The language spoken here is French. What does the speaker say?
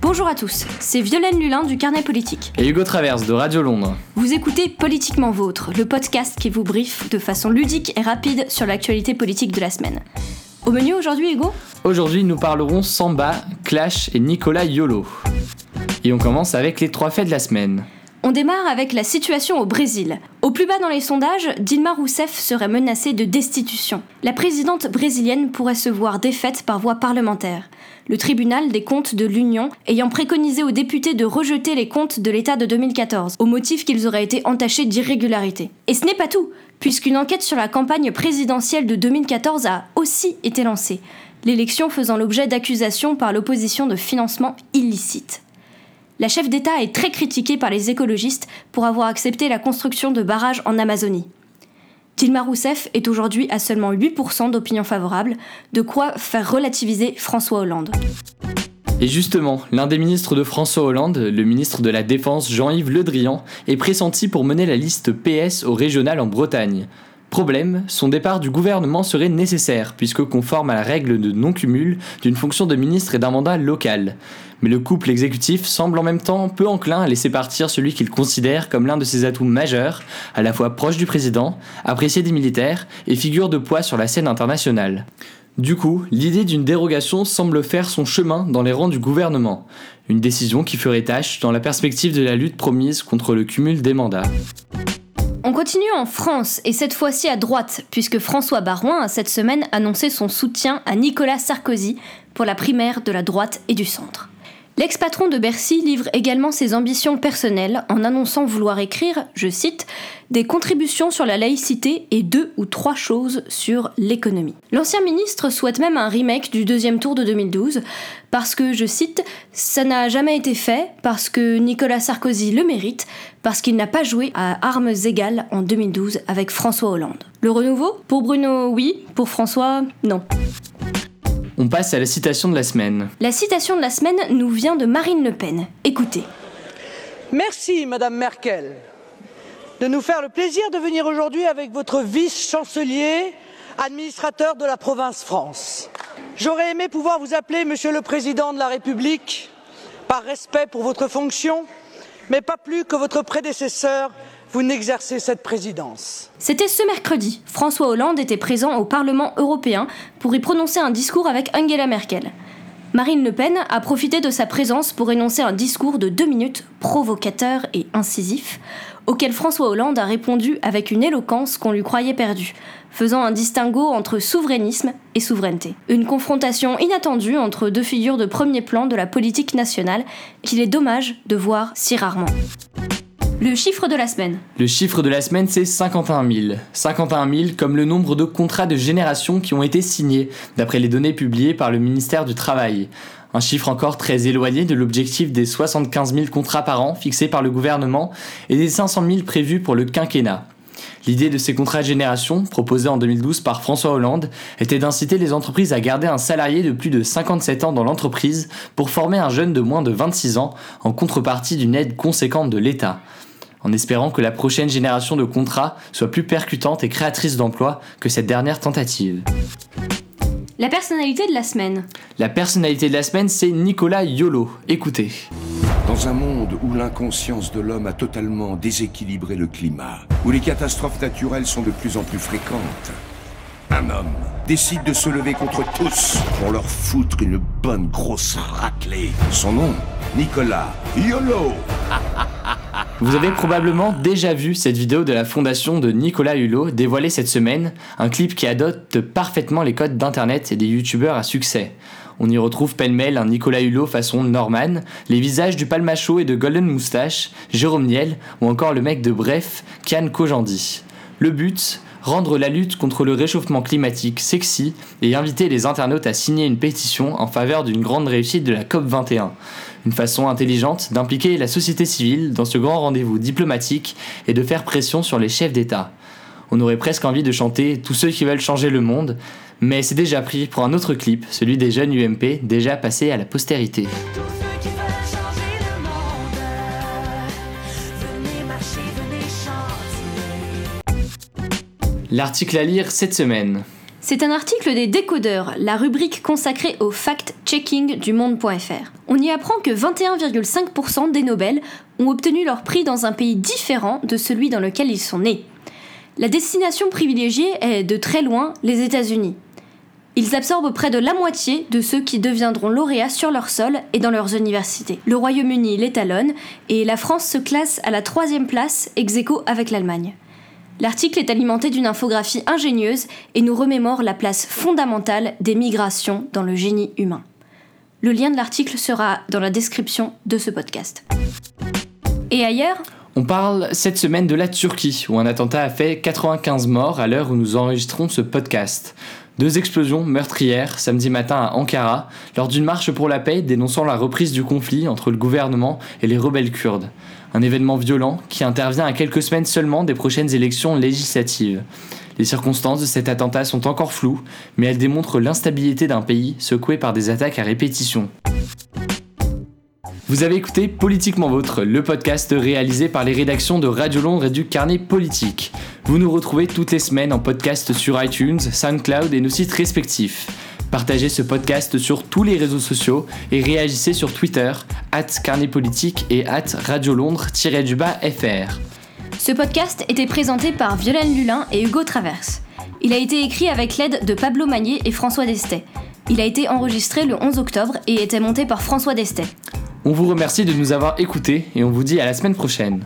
Bonjour à tous, c'est Violaine Lulin du Carnet Politique. Et Hugo Traverse de Radio Londres. Vous écoutez Politiquement Vôtre, le podcast qui vous briefe de façon ludique et rapide sur l'actualité politique de la semaine. Au menu aujourd'hui, Hugo? Aujourd'hui, nous parlerons Samba, Clash et Nicolas Yolo. Et on commence avec les trois faits de la semaine. On démarre avec la situation au Brésil. Au plus bas dans les sondages, Dilma Rousseff serait menacée de destitution. La présidente brésilienne pourrait se voir défaite par voie parlementaire. Le tribunal des comptes de l'Union ayant préconisé aux députés de rejeter les comptes de l'État de 2014, au motif qu'ils auraient été entachés d'irrégularité. Et ce n'est pas tout, puisqu'une enquête sur la campagne présidentielle de 2014 a aussi été lancée, l'élection faisant l'objet d'accusations par l'opposition de financement illicite. La chef d'État est très critiquée par les écologistes pour avoir accepté la construction de barrages en Amazonie. Dilma Rousseff est aujourd'hui à seulement 8% d'opinion favorable, de quoi faire relativiser François Hollande. Et justement, l'un des ministres de François Hollande, le ministre de la Défense Jean-Yves Le Drian, est pressenti pour mener la liste PS au régional en Bretagne. Problème, son départ du gouvernement serait nécessaire, puisque conforme à la règle de non-cumul d'une fonction de ministre et d'un mandat local. Mais le couple exécutif semble en même temps peu enclin à laisser partir celui qu'il considère comme l'un de ses atouts majeurs, à la fois proche du président, apprécié des militaires et figure de poids sur la scène internationale. Du coup, l'idée d'une dérogation semble faire son chemin dans les rangs du gouvernement, une décision qui ferait tâche dans la perspective de la lutte promise contre le cumul des mandats. On continue en France, et cette fois-ci à droite, puisque François Barouin a cette semaine annoncé son soutien à Nicolas Sarkozy pour la primaire de la droite et du centre. L'ex-patron de Bercy livre également ses ambitions personnelles en annonçant vouloir écrire, je cite, des contributions sur la laïcité et deux ou trois choses sur l'économie. L'ancien ministre souhaite même un remake du deuxième tour de 2012 parce que, je cite, ça n'a jamais été fait, parce que Nicolas Sarkozy le mérite, parce qu'il n'a pas joué à armes égales en 2012 avec François Hollande. Le renouveau? Pour Bruno, oui. Pour François, non. On passe à la citation de la semaine. La citation de la semaine nous vient de Marine Le Pen. Écoutez. Merci, Madame Merkel, de nous faire le plaisir de venir aujourd'hui avec votre vice-chancelier, administrateur de la province France. J'aurais aimé pouvoir vous appeler Monsieur le Président de la République, par respect pour votre fonction, mais pas plus que votre prédécesseur, vous n'exercez cette présidence. C'était ce mercredi. François Hollande était présent au Parlement européen pour y prononcer un discours avec Angela Merkel. Marine Le Pen a profité de sa présence pour énoncer un discours de deux minutes provocateur et incisif, auquel François Hollande a répondu avec une éloquence qu'on lui croyait perdue, faisant un distinguo entre souverainisme et souveraineté. Une confrontation inattendue entre deux figures de premier plan de la politique nationale qu'il est dommage de voir si rarement. Le chiffre de la semaine. Le chiffre de la semaine, c'est 51 000. 51 000 comme le nombre de contrats de génération qui ont été signés, d'après les données publiées par le ministère du Travail. Un chiffre encore très éloigné de l'objectif des 75 000 contrats par an fixés par le gouvernement et des 500 000 prévus pour le quinquennat. L'idée de ces contrats de génération, proposés en 2012 par François Hollande, était d'inciter les entreprises à garder un salarié de plus de 57 ans dans l'entreprise pour former un jeune de moins de 26 ans en contrepartie d'une aide conséquente de l'État en espérant que la prochaine génération de contrats soit plus percutante et créatrice d'emplois que cette dernière tentative. La personnalité de la semaine. La personnalité de la semaine, c'est Nicolas Yolo. Écoutez. Dans un monde où l'inconscience de l'homme a totalement déséquilibré le climat, où les catastrophes naturelles sont de plus en plus fréquentes, un homme décide de se lever contre tous pour leur foutre une bonne grosse raclée. Son nom, Nicolas Yolo. Vous avez probablement déjà vu cette vidéo de la fondation de Nicolas Hulot dévoilée cette semaine, un clip qui adopte parfaitement les codes d'internet et des youtubeurs à succès. On y retrouve pêle-mêle un Nicolas Hulot façon Norman, les visages du Palmacho et de Golden Moustache, Jérôme Niel ou encore le mec de Bref, Kian Kojandi. Le but rendre la lutte contre le réchauffement climatique sexy et inviter les internautes à signer une pétition en faveur d'une grande réussite de la COP21. Une façon intelligente d'impliquer la société civile dans ce grand rendez-vous diplomatique et de faire pression sur les chefs d'État. On aurait presque envie de chanter Tous ceux qui veulent changer le monde, mais c'est déjà pris pour un autre clip, celui des jeunes UMP déjà passé à la postérité. L'article à lire cette semaine. C'est un article des Décodeurs, la rubrique consacrée au fact-checking du monde.fr. On y apprend que 21,5% des Nobel ont obtenu leur prix dans un pays différent de celui dans lequel ils sont nés. La destination privilégiée est de très loin les États-Unis. Ils absorbent près de la moitié de ceux qui deviendront lauréats sur leur sol et dans leurs universités. Le Royaume-Uni l'étalonne et la France se classe à la troisième place ex aequo avec l'Allemagne. L'article est alimenté d'une infographie ingénieuse et nous remémore la place fondamentale des migrations dans le génie humain. Le lien de l'article sera dans la description de ce podcast. Et ailleurs? On parle cette semaine de la Turquie, où un attentat a fait 95 morts à l'heure où nous enregistrons ce podcast. Deux explosions meurtrières samedi matin à Ankara, lors d'une marche pour la paix dénonçant la reprise du conflit entre le gouvernement et les rebelles kurdes. Un événement violent qui intervient à quelques semaines seulement des prochaines élections législatives. Les circonstances de cet attentat sont encore floues, mais elles démontrent l'instabilité d'un pays secoué par des attaques à répétition. Vous avez écouté Politiquement Vôtre, le podcast réalisé par les rédactions de Radio Londres et du Carnet Politique. Vous nous retrouvez toutes les semaines en podcast sur iTunes, SoundCloud et nos sites respectifs. Partagez ce podcast sur tous les réseaux sociaux et réagissez sur Twitter, at Carnet et at Radio Londres-FR. Ce podcast était présenté par Violaine Lulin et Hugo Traverse. Il a été écrit avec l'aide de Pablo Magnier et François Destet. Il a été enregistré le 11 octobre et était monté par François Destet. On vous remercie de nous avoir écoutés et on vous dit à la semaine prochaine.